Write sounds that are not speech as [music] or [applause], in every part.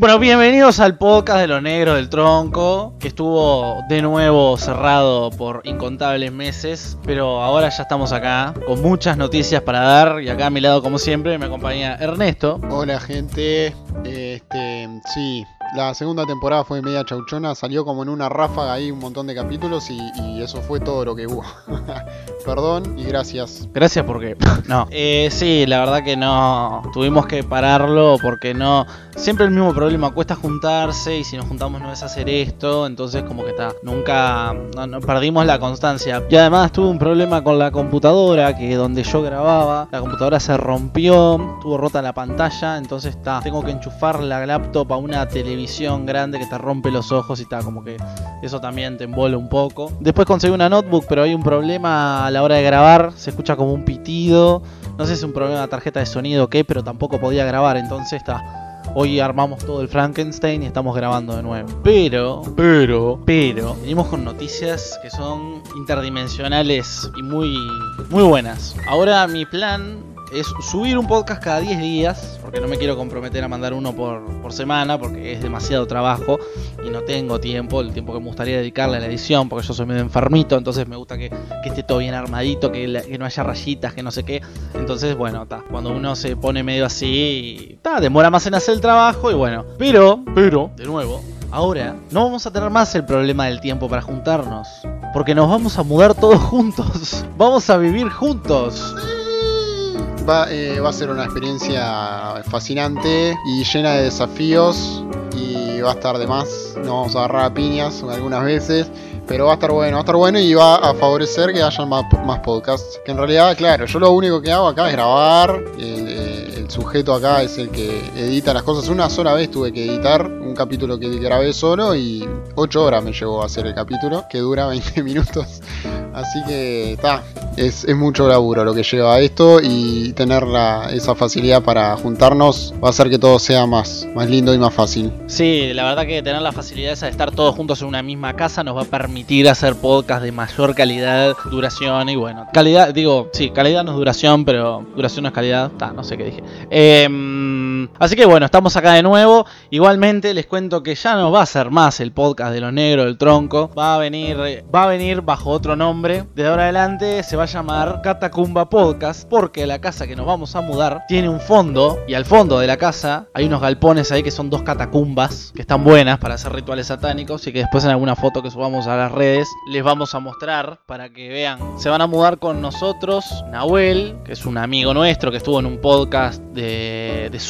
Bueno, bienvenidos al podcast de los negros del tronco, que estuvo de nuevo cerrado por incontables meses, pero ahora ya estamos acá con muchas noticias para dar y acá a mi lado como siempre me acompaña Ernesto. Hola gente, este, sí, la segunda temporada fue media chauchona, salió como en una ráfaga ahí un montón de capítulos y, eso fue todo lo que hubo. [laughs] Perdón y gracias. Gracias porque... [laughs] No, eh, sí, la verdad que no, tuvimos que pararlo porque no... Siempre el mismo problema, cuesta juntarse y si nos juntamos no es hacer esto, entonces como que está, nunca no, perdimos la constancia. Y además tuve un problema con la computadora, que donde yo grababa, la computadora se rompió, tuvo rota la pantalla, entonces está, tengo que enchufar la laptop a una televisión grande que te rompe los ojos y está como que eso también te envuelve un poco. Después conseguí una notebook, pero hay un problema a la hora de grabar, se escucha como un pitido. No sé si es un problema de tarjeta de sonido o qué, pero tampoco podía grabar, entonces está. Hoy armamos todo el Frankenstein y estamos grabando de nuevo. Pero, pero, pero, venimos con noticias que son interdimensionales y muy, muy buenas. Ahora mi plan es subir un podcast cada 10 días, porque no me quiero comprometer a mandar uno por, por, semana, porque es demasiado trabajo y no tengo tiempo, el tiempo que me gustaría dedicarle a la edición, porque yo soy medio enfermito, entonces me gusta que, que esté todo bien armadito, que, que, no haya rayitas, que no sé qué. Entonces, bueno, ta, cuando uno se pone medio así, ta, demora más en hacer el trabajo y bueno. Pero, pero, de nuevo, ahora no vamos a tener más el problema del tiempo para juntarnos. Porque nos vamos a mudar todos juntos. [laughs] Vamos a vivir juntos. Va, eh, va, a ser una experiencia fascinante y llena de desafíos y va a estar de más. Nos vamos a agarrar piñas algunas veces, pero va a estar bueno, va a estar bueno y va a favorecer que haya más, podcasts. Que en realidad, claro, yo lo único que hago acá es grabar. El, sujeto acá es el que edita las cosas. Una sola vez tuve que editar un capítulo que grabé solo y 8 horas me llevó a hacer el capítulo, que dura [laughs] 20 minutos. Así que está, es, mucho laburo lo que lleva a esto y tener esa facilidad para juntarnos va a hacer que todo sea más, más lindo y más fácil. Sí, la verdad que tener la facilidad esa de estar todos juntos en una misma casa nos va a permitir hacer podcast de mayor calidad, duración y bueno, calidad, digo, sí, calidad no es duración, pero duración no es calidad, ta, no sé qué dije. Eh, así que bueno, estamos acá de nuevo. Igualmente les cuento que ya no va a ser más el podcast de los negros del tronco, va a venir, va a venir bajo otro nombre. De ahora adelante se va a llamar Catacumba Podcast porque la casa que nos vamos a mudar tiene un fondo y al fondo de la casa hay unos galpones ahí que son dos catacumbas que están buenas para hacer rituales satánicos y que después en alguna foto que subamos a las redes les vamos a mostrar para que vean. Se van a mudar con nosotros Nahuel, que es un amigo nuestro que estuvo en un podcast de, de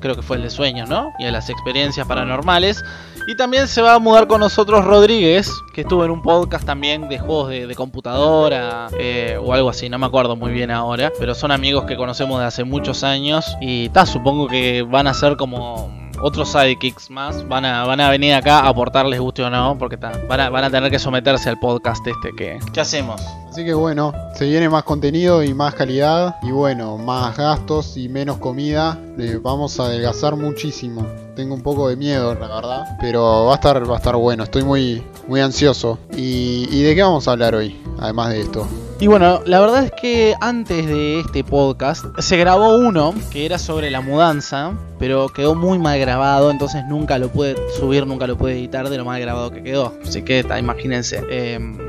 creo que fue el de sueños, ¿no? Y de las experiencias paranormales. Y también se va a mudar con nosotros Rodríguez, que estuvo en un podcast también de juegos de, de computadora eh, o algo así, no me acuerdo muy bien ahora. Pero son amigos que conocemos de hace muchos años y ta, supongo que van a ser como otros sidekicks más van a, van a venir acá a aportarles guste o no, porque ta, van, a, van a tener que someterse al podcast este que... ¿Qué hacemos? Así que bueno, se viene más contenido y más calidad y bueno, más gastos y menos comida. Le vamos a adelgazar muchísimo. Tengo un poco de miedo, la verdad, pero va a estar, va a estar bueno. Estoy muy, muy ansioso. ¿Y, ¿Y de qué vamos a hablar hoy? Además de esto. Y bueno, la verdad es que antes de este podcast se grabó uno que era sobre la mudanza, pero quedó muy mal grabado, entonces nunca lo pude subir, nunca lo pude editar de lo mal grabado que quedó. Así que imagínense. Eh,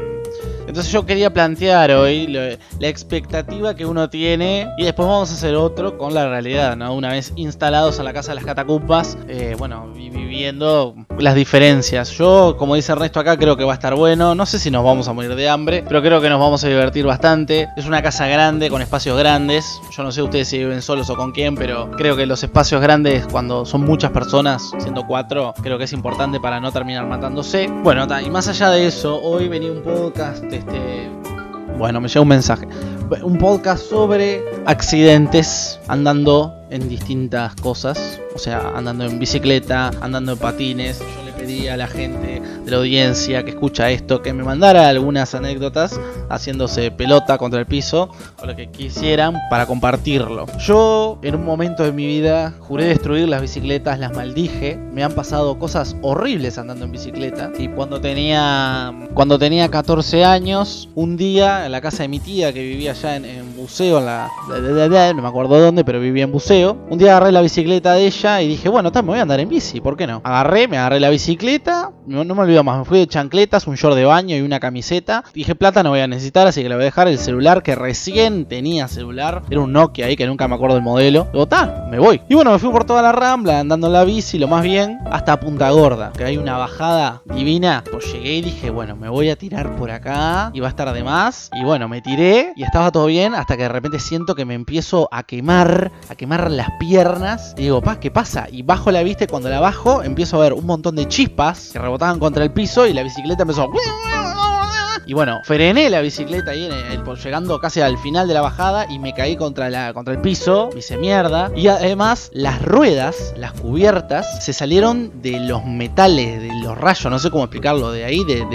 entonces yo quería plantear hoy la expectativa que uno tiene y después vamos a hacer otro con la realidad, ¿no? Una vez instalados en la casa de las catacumbas, eh, bueno, viviendo las diferencias. Yo, como dice Ernesto acá, creo que va a estar bueno. No sé si nos vamos a morir de hambre, pero creo que nos vamos a divertir bastante. Es una casa grande, con espacios grandes. Yo no sé ustedes si viven solos o con quién, pero creo que los espacios grandes, cuando son muchas personas, siendo cuatro, creo que es importante para no terminar matándose. Bueno, y más allá de eso, hoy venía un podcast este, bueno, me llega un mensaje. Un podcast sobre accidentes andando en distintas cosas. O sea, andando en bicicleta, andando en patines. Yo a la gente de la audiencia que escucha esto que me mandara algunas anécdotas haciéndose pelota contra el piso o lo que quisieran para compartirlo. Yo en un momento de mi vida juré destruir las bicicletas, las maldije, me han pasado cosas horribles andando en bicicleta y cuando tenía cuando tenía 14 años, un día en la casa de mi tía que vivía allá en, Buceo, en la, no me acuerdo dónde, pero vivía en Buceo, un día agarré la bicicleta de ella y dije, bueno, me voy a andar en bici, ¿por qué no? Agarré, me agarré la bicicleta, no, no me olvido más, me fui de chancletas, un short de baño y una camiseta. Dije, plata no voy a necesitar, así que le voy a dejar el celular que recién tenía celular, era un Nokia ahí que nunca me acuerdo del modelo. Digo, ta, me voy. Y bueno, me fui por toda la rambla, andando en la bici, lo más bien, hasta Punta Gorda, que hay una bajada divina. Pues llegué y dije, bueno, me voy a tirar por acá y va a estar de más. Y bueno, me tiré y estaba todo bien hasta que de repente siento que me empiezo a quemar, a quemar las piernas. Y digo, pa, ¿qué pasa? Y bajo la vista y cuando la bajo empiezo a ver un montón de chispas que rebotaban contra el piso y la bicicleta empezó... Y bueno, frené la bicicleta ahí llegando casi al final de la bajada y me caí contra, el piso, me hice mierda. Y además las ruedas, las cubiertas, se salieron de los metales, de los rayos, no sé cómo explicarlo, de ahí, de,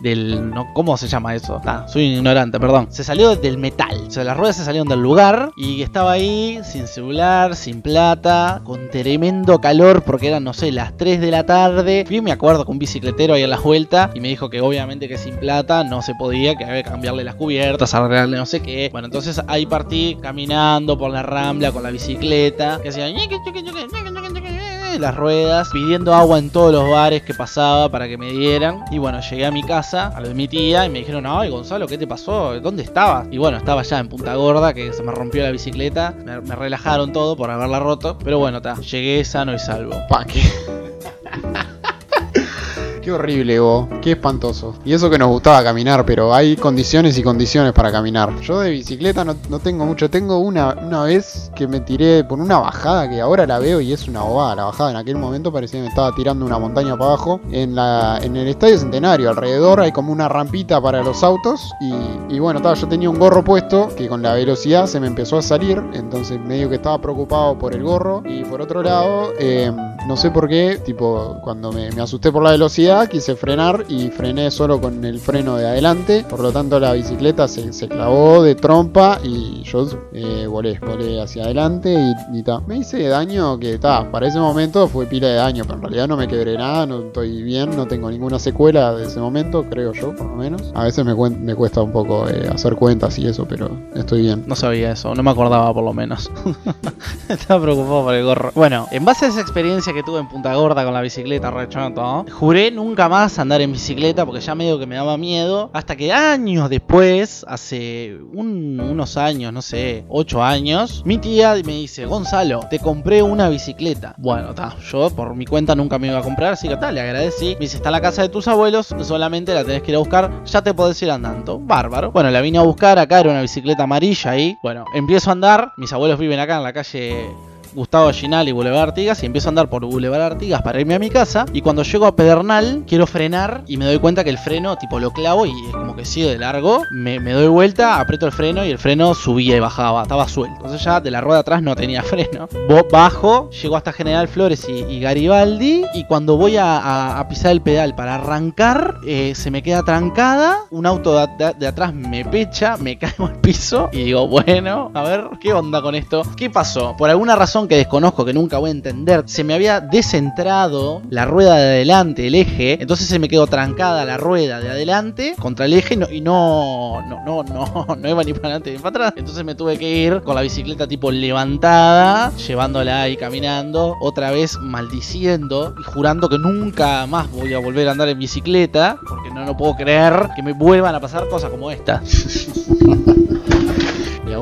del... ¿Cómo se llama eso? Ah, soy ignorante, perdón. Se salió del metal. O sea, las ruedas se salieron del lugar y estaba ahí sin celular, sin plata, con tremendo calor porque eran, no sé, las 3 de la tarde. Fui, me acuerdo, con un bicicletero ahí a la vuelta y me dijo que obviamente que sin plata no se podía, que había que cambiarle las cubiertas, arreglarle no sé qué. Bueno, entonces ahí partí caminando por la rambla con la bicicleta, que hacía las ruedas, pidiendo agua en todos los bares que pasaba para que me dieran. Y bueno, llegué a mi casa, a lo de mi tía, y me dijeron, ay Gonzalo, ¿qué te pasó? ¿Dónde estabas? Y bueno, estaba ya en Punta Gorda, que se me rompió la bicicleta. Me, relajaron todo por haberla roto. Pero bueno, ta, llegué sano y salvo. Pa' [laughs] qué. Horrible, vos. Qué espantoso. Y eso que nos gustaba caminar, pero hay condiciones y condiciones para caminar. Yo de bicicleta no, tengo mucho. Tengo una, una vez que me tiré por una bajada que ahora la veo y es una bobada. La bajada en aquel momento parecía que me estaba tirando una montaña para abajo. En, la, en el Estadio Centenario, alrededor hay como una rampita para los autos. Y, bueno, yo tenía un gorro puesto que con la velocidad se me empezó a salir. Entonces medio que estaba preocupado por el gorro. Y por otro lado, em, no sé por qué, tipo, cuando me asusté por la velocidad quise frenar y frené solo con el freno de adelante. Por lo tanto, la bicicleta se, se clavó de trompa y yo eh, volé, volé hacia adelante y, ta. Me hice daño que ta, para ese momento fue pila de daño, pero en realidad no me quebré nada, no estoy bien, no tengo ninguna secuela de ese momento, creo yo, por lo menos. A veces me, me cuesta un poco eh, hacer cuentas y eso, pero estoy bien. No sabía eso, no me acordaba por lo menos. [laughs] Estaba preocupado por el gorro. Bueno, en base a esa experiencia que tuve en Punta Gorda con la bicicleta rechoto, juré nunca más andar en bicicleta porque ya medio que me daba miedo. Hasta que años después, hace unos años, no sé, 8 años, mi tía me dice, Gonzalo, te compré una bicicleta. Bueno, está, yo por mi cuenta nunca me iba a comprar, así que tal, le agradecí. Me dice, está en la casa de tus abuelos, solamente la tenés que ir a buscar, ya te podés ir andando. Bárbaro. Bueno, la vine a buscar, acá era una bicicleta amarilla ahí. Bueno, empiezo a andar, mis abuelos viven acá en la calle Gustavo Ginal y Boulevard Artigas y empiezo a andar por Boulevard Artigas para irme a mi casa y cuando llego a Pedernal quiero frenar y me doy cuenta que el freno tipo lo clavo y como que sigue de largo, me, doy vuelta, aprieto el freno y el freno subía y bajaba, estaba suelto. Entonces ya de la rueda atrás no tenía [laughs] freno. Bajo, llego hasta General Flores y, Garibaldi y cuando voy a, pisar el pedal para arrancar eh, se me queda trancada, un auto de, de atrás me pecha, me [laughs] caigo al piso y digo, bueno, a ver, ¿qué onda con esto? ¿Qué pasó? Por alguna razón que desconozco, que nunca voy a entender, se me había descentrado la rueda de adelante, el eje, entonces se me quedó trancada la rueda de adelante contra el eje y no, no, no, no, [laughs] no, iba ni para adelante ni para atrás. Entonces me tuve que ir con la bicicleta tipo levantada, llevándola ahí caminando, otra vez maldiciendo y jurando que nunca más voy a volver a andar en bicicleta, porque no lo puedo creer que me vuelvan a pasar cosas como esta. [laughs]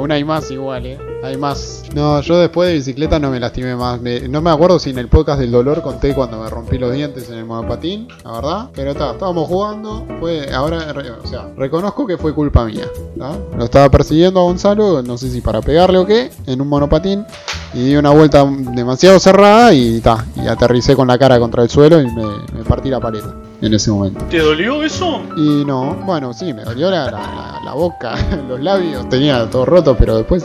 aún hay más igual, ¿eh? Hay más. No, yo después de bicicleta no me lastimé más. no me acuerdo si en el podcast del dolor conté cuando me rompí los dientes en el monopatín, la verdad. Pero está, estábamos jugando. Fue, ahora, o sea, reconozco que fue culpa mía. Lo estaba persiguiendo a Gonzalo, no sé si para pegarle o qué, en un monopatín. Y di una vuelta demasiado cerrada y ta, y aterricé con la cara contra el suelo y me, me partí la paleta. En ese momento. ¿Te dolió eso? Y no, bueno, sí, me dolió la, la- la boca, [laughs] los labios, tenía todo roto, pero después...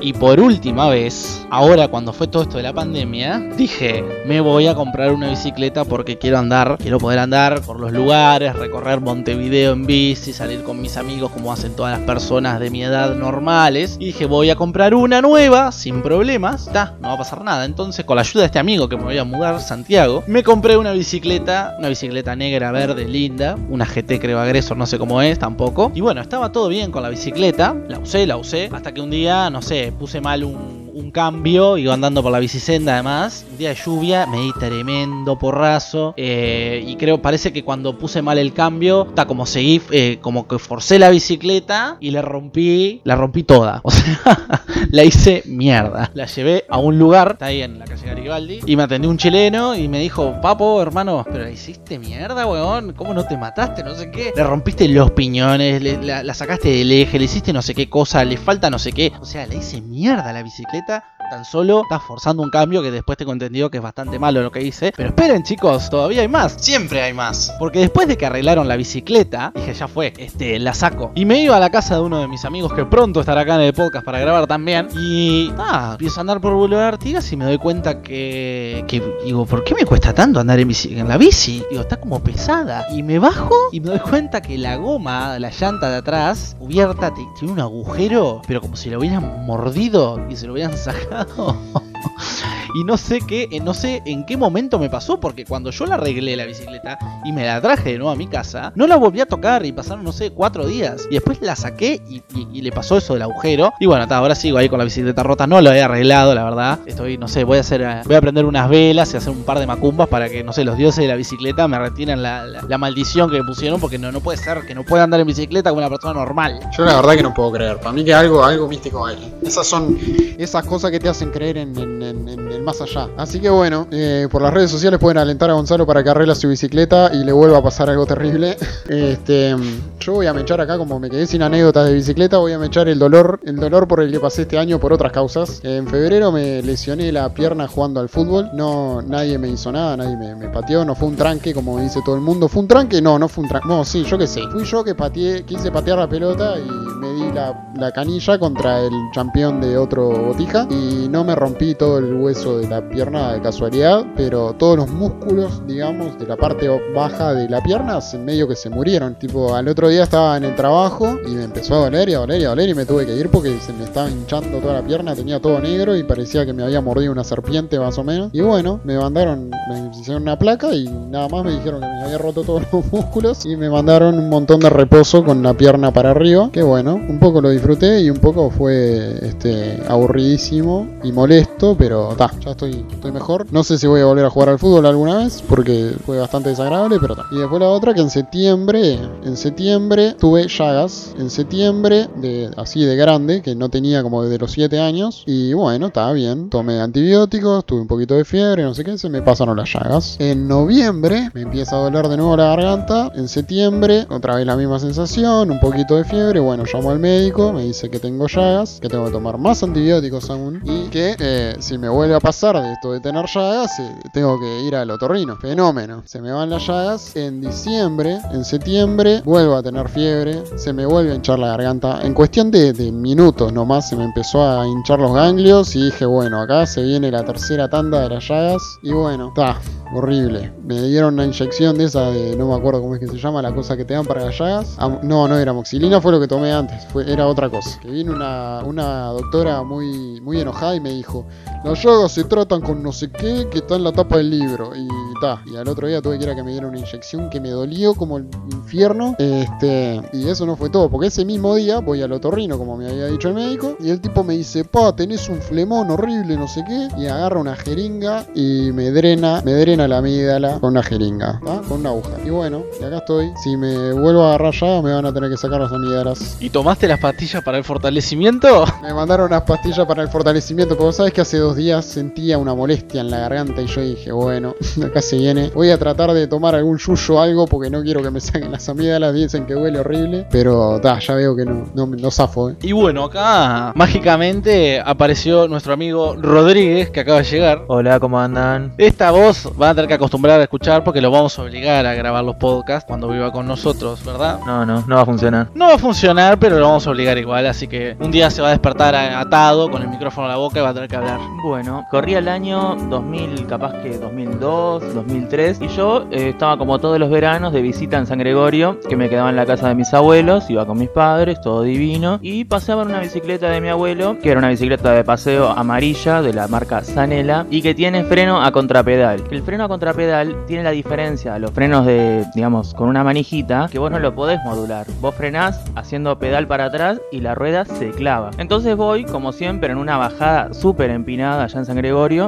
Y por última vez, ahora cuando fue todo esto de la pandemia, dije, me voy a comprar una bicicleta porque quiero andar, quiero poder andar por los lugares, recorrer Montevideo en bici, salir con mis amigos como hacen todas las personas de mi edad normales. Y dije, voy a comprar una nueva, sin problemas, está, no va a pasar nada. Entonces, con la ayuda de este amigo que me voy a mudar, Santiago, me compré una bicicleta, una bicicleta negra, verde, linda, una GT creo Agresor, no sé cómo es tampoco. Y bueno, estaba todo bien con la bicicleta, la usé, la usé, hasta que un día, no sé, puse mal un, un cambio, iba andando por la bicisenda además, un día de lluvia, me di tremendo porrazo, eh, y creo, parece que cuando puse mal el cambio, está como seguí, eh, como que forcé la bicicleta y le rompí, la rompí toda, [laughs] o sea, la hice mierda. La llevé a un lugar, está ahí en la calle Garibaldi, y me atendió un chileno y me dijo, papo, hermano, pero la hiciste mierda, weón, ¿cómo no te mataste? No sé qué. Le rompiste los piñones, la, la sacaste del eje, le hiciste no sé qué cosa, le falta no sé qué. O sea, le hice mierda la bicicleta. это Tan solo estás forzando un cambio que después tengo entendido que es bastante malo lo que hice. Pero esperen, chicos, todavía hay más. Siempre hay más. Porque después de que arreglaron la bicicleta, dije, ya fue, este, la saco. Y me iba a la casa de uno de mis amigos que pronto estará acá en el podcast para grabar también. Y ah, empiezo a andar por Boulevard Artigas y me doy cuenta que, que digo, ¿por qué me cuesta tanto andar en, bici, en la bici? Digo, está como pesada. Y me bajo y me doy cuenta que la goma, la llanta de atrás, cubierta, te- tiene un agujero, pero como si lo hubieran mordido y se lo hubieran [laughs] sacado. ハハハハ。Y no sé qué, eh, no sé en qué momento me pasó, porque cuando yo la arreglé la bicicleta y me la traje de nuevo a mi casa, no la volví a tocar y pasaron, no sé, cuatro días. Y después la saqué y, le pasó eso del agujero. Y bueno, ta, ahora sigo ahí con la bicicleta rota, no lo he arreglado, la verdad. Estoy, no sé, voy a hacer, eh, voy a prender unas velas y hacer un par de macumbas para que, no sé, los dioses de la bicicleta me retiren la, la- maldición que me pusieron, porque no, no puede ser que no pueda andar en bicicleta como una persona normal. Yo la verdad que no puedo creer. Para mí que algo, algo místico hay. Esas son esas cosas que te hacen creer en, en- en- más allá. Así que bueno, eh, por las redes sociales pueden alentar a Gonzalo para que arregle su bicicleta y le vuelva a pasar algo terrible. [laughs] Este, yo voy a mechar acá, como me quedé sin anécdotas de bicicleta, voy a mechar el dolor, el dolor por el que pasé este año por otras causas. En febrero me lesioné la pierna jugando al fútbol. No, nadie me hizo nada, nadie me, pateó, no fue un tranque como dice todo el mundo. ¿Fue un tranque? No, no fue un tranque. No, sí, yo qué sé. Fui yo que pateé, quise patear la pelota y me di la, la canilla contra el campeón de otro botija y no me rompí todo el hueso de la pierna de casualidad, pero todos los músculos, digamos, de la parte baja de la pierna, medio que se murieron. Tipo, al otro día estaba en el trabajo y me empezó a doler y a doler y a doler y me tuve que ir porque se me estaba hinchando toda la pierna, tenía todo negro y parecía que me había mordido una serpiente más o menos. Y bueno, me mandaron, me hicieron una placa y nada más me dijeron que me había roto todos los [laughs] músculos y me mandaron un montón de reposo con la pierna para arriba. Que bueno, un poco lo disfruté y un poco fue este aburridísimo y molesto, pero ta, ya estoy, estoy mejor. No sé si voy a volver a jugar al fútbol alguna vez porque fue bastante desagradable, pero ta. Y después la otra que en septiembre, en septiembre tuve llagas, en septiembre así de grande, que no tenía como desde los 7 años y bueno, estaba bien. Tomé antibióticos, tuve un poquito de fiebre, no sé qué, se me pasaron las llagas. En noviembre me empieza a doler de nuevo la garganta. En septiembre, otra vez la misma sensación, un poquito de fiebre. Bueno, llamo al médico, me dice que tengo llagas, que tengo que tomar más antibióticos aún y que eh, si me vuelve a pasar de esto de tener llagas, eh, tengo que ir al otorrino. Fenómeno. Se me van las llagas. En diciembre, en septiembre, vuelvo a tener fiebre, se me vuelve a hinchar la garganta. En cuestión de, de minutos nomás se me empezó a hinchar los ganglios y dije, bueno, acá se viene la tercera tanda de las llagas. Y bueno, está horrible. Me dieron una inyección de esa de, no me acuerdo cómo es que se llama, la cosa que te dan para las llagas. No, no era moxilina, fue lo que tomé antes, fue, era otra cosa. Que vino una, una doctora muy, muy enojada y me dijo, las llagas se tratan con no sé qué que está en la tapa del libro. Y ta, y al otro día tuve que ir a que me dieran una inyección que me dolió como el infierno. Este, y eso no fue todo, porque ese mismo día voy al otorrino, como me había dicho el médico, y el tipo me dice, pa, tenés un flemón horrible, no sé qué, y agarra una jeringa y me drena, me drena la amígdala con una jeringa, ¿tá? con una aguja. Y bueno, y acá estoy. Si me vuelvo a agarrar ya, me van a tener que sacar las amígdalas. ¿Y tomaste las pastillas para el fortalecimiento? [laughs] Me mandaron unas pastillas para el fortalecimiento, porque vos sabes que hace dos días sentía una molestia en la garganta y yo dije, bueno, [laughs] acá se viene. Voy a tratar de tomar algún yuyo o algo porque no quiero que me saquen las amígdalas, dicen que huele horrible, pero ta, ya veo que no, no, no zafo, ¿eh? Y bueno, acá mágicamente apareció nuestro amigo Rodríguez, que acaba de llegar. Hola, ¿cómo andan? Esta voz van a tener que acostumbrar a escuchar porque lo vamos a obligar a grabar los podcasts cuando viva con nosotros, ¿verdad? No, no, no va a funcionar. No va a funcionar, pero lo vamos a obligar igual, así que un día se va a despertar atado con el micrófono a la boca y va a tener que hablar. Bueno, corría el año 2000, capaz que 2002, 2003, y yo eh, estaba como todos los veranos de visita en San Gregorio, que me quedaba en la casa de mis abuelos, iba con mis padres, todo divino, y paseaba en una bicicleta de mi abuelo, que era una bicicleta de paseo amarilla de la marca Sanela, y que tiene freno a contrapedal. El freno a contrapedal tiene la diferencia a los frenos de, digamos, con una manijita, que vos no lo podés modular. Vos frenás haciendo pedal para atrás y la rueda se clava. Entonces voy, como siempre, en una bajada súper empinada allá en San Gregorio,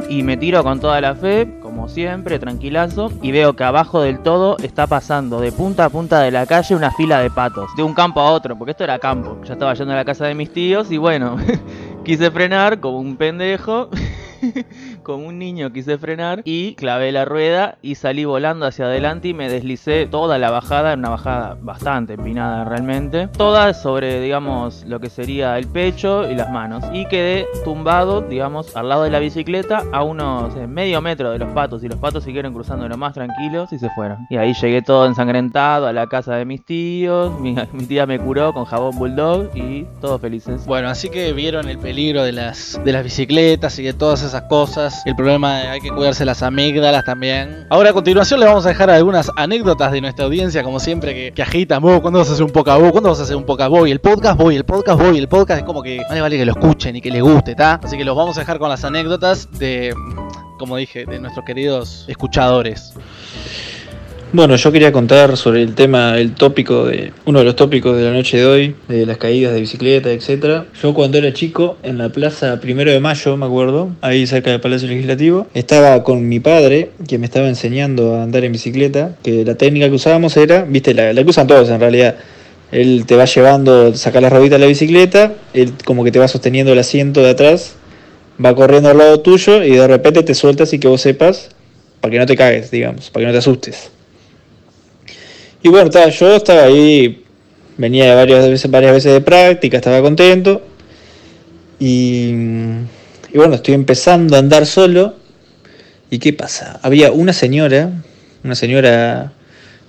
y me tiro con toda la fe, como siempre, tranquilazo, y veo que abajo del todo está pasando de punta a punta de la calle una fila de patos, de un campo a otro, porque esto era campo. Ya estaba yendo a la casa de mis tíos y bueno, [laughs] quise frenar como un pendejo. [laughs] como un niño quise frenar y clavé la rueda y salí volando hacia adelante y me deslicé toda la bajada, una bajada bastante empinada realmente, toda sobre digamos lo que sería el pecho y las manos y quedé tumbado digamos al lado de la bicicleta a unos eh, medio metro de los patos y los patos siguieron cruzando lo más tranquilos y se fueron. Y ahí llegué todo ensangrentado a la casa de mis tíos, mi, [laughs] mi tía me curó con jabón bulldog y todos felices. Bueno, así que vieron el peligro de las, de las bicicletas y de todas esas cosas. El problema hay que cuidarse las amígdalas también. Ahora a continuación les vamos a dejar algunas anécdotas de nuestra audiencia, como siempre, que, que agitan. Vos, ¿cuándo vas a hacer un poca vos? ¿Cuándo vas a hacer un poca voy? El podcast voy, el podcast voy, el podcast es como que vale, vale que lo escuchen y que les guste, ¿está? Así que los vamos a dejar con las anécdotas de, como dije, de nuestros queridos escuchadores. Bueno, yo quería contar sobre el tema, el tópico de uno de los tópicos de la noche de hoy, de las caídas de bicicleta, etcétera. Yo cuando era chico, en la plaza Primero de Mayo, me acuerdo, ahí cerca del Palacio Legislativo, estaba con mi padre, que me estaba enseñando a andar en bicicleta, que la técnica que usábamos era, viste, la, la que usan todos en realidad. Él te va llevando, saca las rueditas de la bicicleta, él como que te va sosteniendo el asiento de atrás, va corriendo al lado tuyo y de repente te sueltas y que vos sepas, para que no te cagues, digamos, para que no te asustes. Y bueno, ta, yo estaba ahí, venía varias veces, varias veces de práctica, estaba contento. Y, y bueno, estoy empezando a andar solo. ¿Y qué pasa? Había una señora, una señora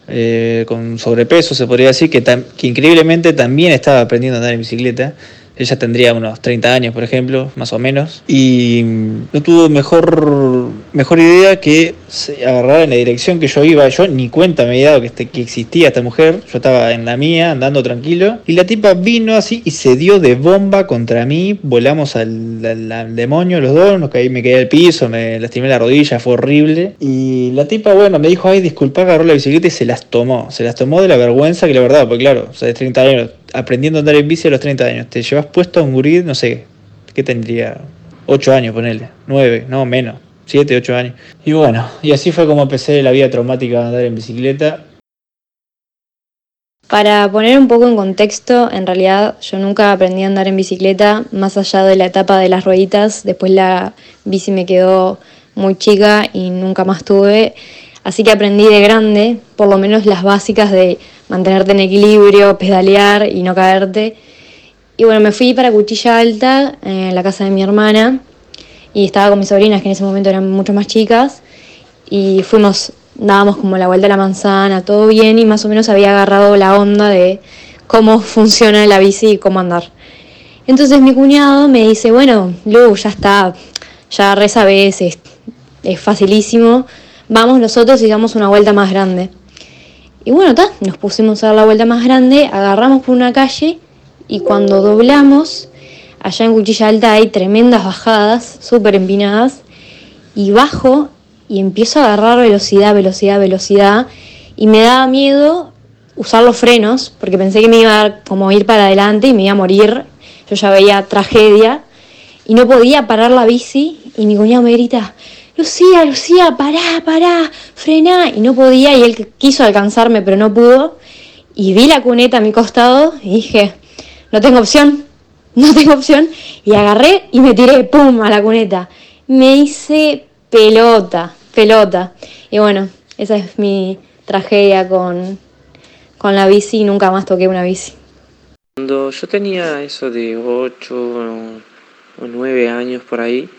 eh, con sobrepeso, se podría decir, que, que increíblemente también estaba aprendiendo a andar en bicicleta. Ella tendría unos 30 años, por ejemplo, más o menos. Y no tuvo mejor, mejor idea que agarrar en la dirección que yo iba. Yo ni cuenta me había dado que, este- que existía esta mujer. Yo estaba en la mía, andando tranquilo. Y la tipa vino así y se dio de bomba contra mí. Volamos al, al- al demonio los dos. Nos caí, me caí al piso, me lastimé la rodilla, fue horrible. Y la tipa, bueno, me dijo, ay, disculpa, agarró la bicicleta y se las tomó. Se las tomó de la vergüenza que la verdad, porque claro, o sea, de 30 años, aprendiendo a andar en bici a los 30 años. Te llevas puesto a un gurí, no sé, ¿qué tendría? 8 años, ponele. 9, no, menos. 7, 8 años. Y bueno, y así fue como empecé la vida traumática de andar en bicicleta. Para poner un poco en contexto, en realidad yo nunca aprendí a andar en bicicleta, más allá de la etapa de las rueditas, después la bici me quedó muy chica y nunca más tuve, así que aprendí de grande, por lo menos las básicas de mantenerte en equilibrio, pedalear y no caerte. Y bueno, me fui para Cuchilla Alta, en la casa de mi hermana, y estaba con mis sobrinas que en ese momento eran mucho más chicas, y fuimos, dábamos como la vuelta a la manzana, todo bien y más o menos había agarrado la onda de cómo [laughs] funciona la bici y cómo andar. Entonces mi cuñado me dice, bueno, Lu, ya está, ya re sabes, es, es facilísimo, vamos nosotros y damos una vuelta más grande. Y bueno, ta, nos pusimos a dar la vuelta más grande, agarramos por una calle y cuando doblamos, allá en Cuchilla Alta hay tremendas bajadas, súper empinadas, y bajo y empiezo a agarrar velocidad, velocidad, velocidad y me daba miedo usar los frenos porque pensé que me iba a como ir para adelante y me iba a morir. Yo ya veía tragedia y no podía parar la bici y mi cuñado me grita, Lucía, Lucía, pará, pará, frená. Y no podía y él quiso alcanzarme pero no pudo. Y vi la cuneta a mi costado y dije, no tengo opción, no tengo opción. Y agarré y me tiré, pum, a la cuneta. me hice pelota, pelota. Y bueno, esa es mi tragedia con, con la bici, nunca más toqué una bici. Cuando yo tenía eso de 8 o 9 años por ahí,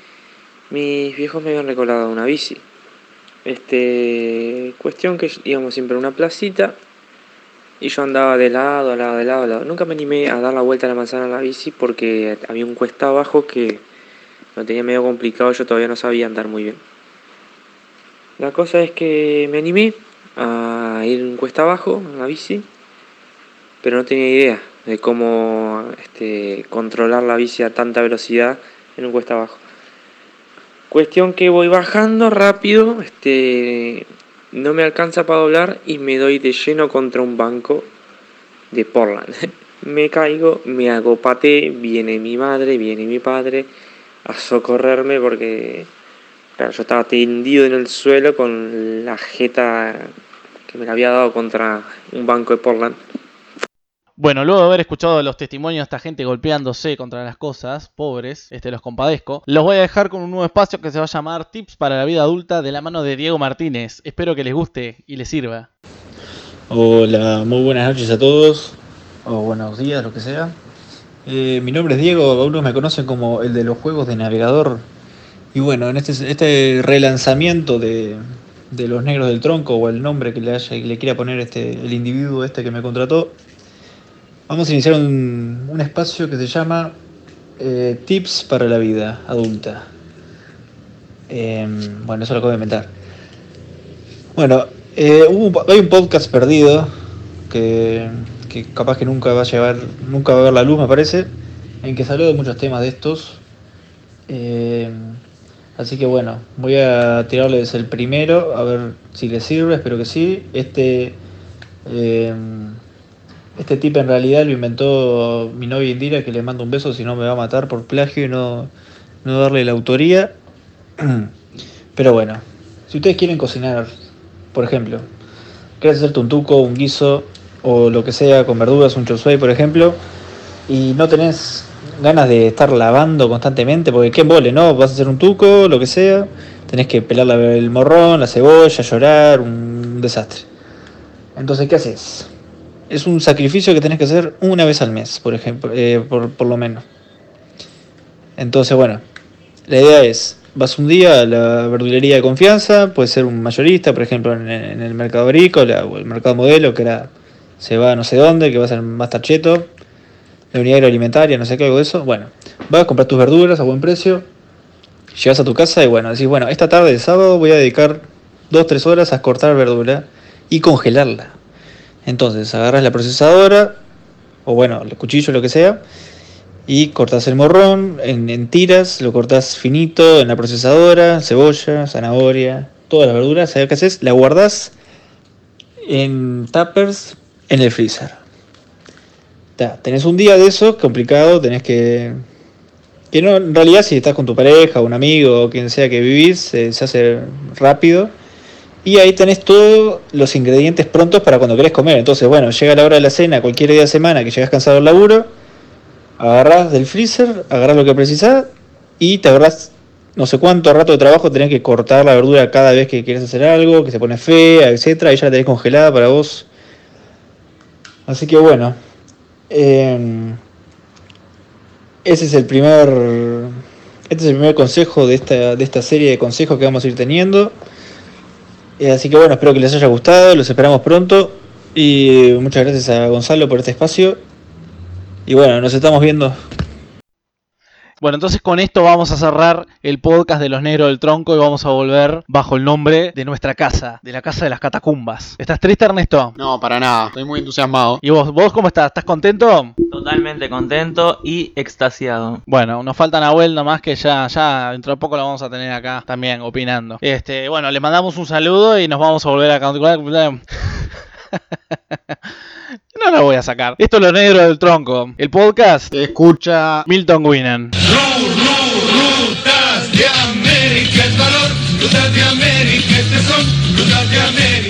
mis viejos me habían recolado una bici. Este, cuestión que íbamos siempre a una placita y yo andaba de lado, a lado, de lado, a lado. Nunca me animé a dar la vuelta a la manzana a la bici porque había un cuesta abajo que lo tenía medio complicado, yo todavía no sabía andar muy bien. La cosa es que me animé a ir un cuesta abajo en la bici, pero no tenía idea de cómo este, controlar la bici a tanta velocidad en un cuesta abajo. Cuestión que voy bajando rápido, este, no me alcanza para doblar y me doy de lleno contra un banco de Portland. [laughs] me caigo, me hago pate, viene mi madre, viene mi padre a socorrerme porque yo estaba tendido en el suelo con la jeta que me la había dado contra un banco de Portland. Bueno, luego de haber escuchado los testimonios de esta gente golpeándose contra las cosas, pobres, este los compadezco, los voy a dejar con un nuevo espacio que se va a llamar Tips para la vida adulta de la mano de Diego Martínez. Espero que les guste y les sirva. Hola, muy buenas noches a todos, o buenos días, lo que sea. Eh, mi nombre es Diego, algunos me conocen como el de los juegos de navegador. Y bueno, en este, este relanzamiento de, de los negros del tronco, o el nombre que le, haya, que le quiera poner este, el individuo este que me contrató, Vamos a iniciar un, espacio que se llama eh, Tips para la vida adulta. Em, bueno, eso lo acabo de inventar. Bueno, eh, hay un podcast perdido que, capaz que nunca va a llevar, nunca va a ver la luz, me parece, en que salió de muchos temas de estos. Em, así que bueno, voy a tirarles el primero, a ver si les sirve, espero que sí. Este em, este tipo en realidad lo inventó mi novia Indira, que le mando un beso si no me va a matar por plagio y no, no darle la autoría. [clears throat] Pero bueno, si ustedes quieren cocinar, por ejemplo, quieres hacerte un tuco, un guiso o lo que sea con verduras, un chosuey, por ejemplo, y no tenés ganas de estar lavando constantemente, porque qué embole, ¿no? Vas a hacer un tuco, lo que sea, tenés que pelar el morrón, la cebolla, llorar, un desastre. Entonces, ¿qué haces? Es un sacrificio que tenés que hacer una vez al mes, por ejemplo, eh, por, lo menos. Entonces, bueno, la idea es, vas un día a la verdulería de confianza, puede ser un mayorista, por ejemplo, en, el mercado agrícola o el mercado modelo, que era, se va a no sé dónde, que va a ser más tarcheto, la unidad agroalimentaria, no sé qué, algo de eso. Bueno, vas a comprar tus verduras a buen precio, llegas a tu casa y bueno, decís, bueno, esta tarde de sábado voy a dedicar 2-3 horas a cortar verdura y congelarla entonces agarras la procesadora, o bueno, el cuchillo, lo que sea, y cortas el morrón en, tiras, lo cortas finito en la procesadora, cebolla, zanahoria, todas las verduras, ¿sabes qué haces? La guardas en tuppers en el freezer. tenés un día de eso, complicado, tenés que... Que no, en realidad si estás con tu pareja, un amigo o quien sea que vivís, eh, se hace rápido y ahí tenés todos los ingredientes prontos para cuando querés comer. Entonces, bueno, llega la hora de la cena, cualquier día de semana que llegas cansado del laburo, agarrás del freezer, agarrás lo que precisás y te agarrás no sé cuánto rato de trabajo tenés que cortar la verdura cada vez que quieres hacer algo, que se pone fea, etcétera, y ya la tenés congelada para vos. Así que bueno. Em, ese es el primer. Este es el primer consejo de esta, de esta serie de consejos que vamos a ir teniendo. Eh, así que bueno, espero que les haya gustado, los esperamos pronto. Y muchas gracias a Gonzalo por este espacio. Y bueno, nos estamos viendo. Bueno, entonces con esto vamos a cerrar el podcast de los negros del tronco y vamos a volver bajo el nombre de nuestra casa, de la casa de las catacumbas. ¿Estás triste, Ernesto? No, para nada, estoy muy entusiasmado. ¿Y vos, vos cómo estás? ¿Estás contento? Totalmente contento y extasiado. Bueno, nos falta Nahuel nomás que ya, ya dentro de poco lo vamos a tener acá también opinando. Este, bueno, le mandamos un saludo y nos vamos a volver a [laughs] No la voy a sacar. Esto es lo negro del tronco. El podcast escucha Milton Winan. Rutas de América, el valor. Rutas de América, este son. Rutas de América.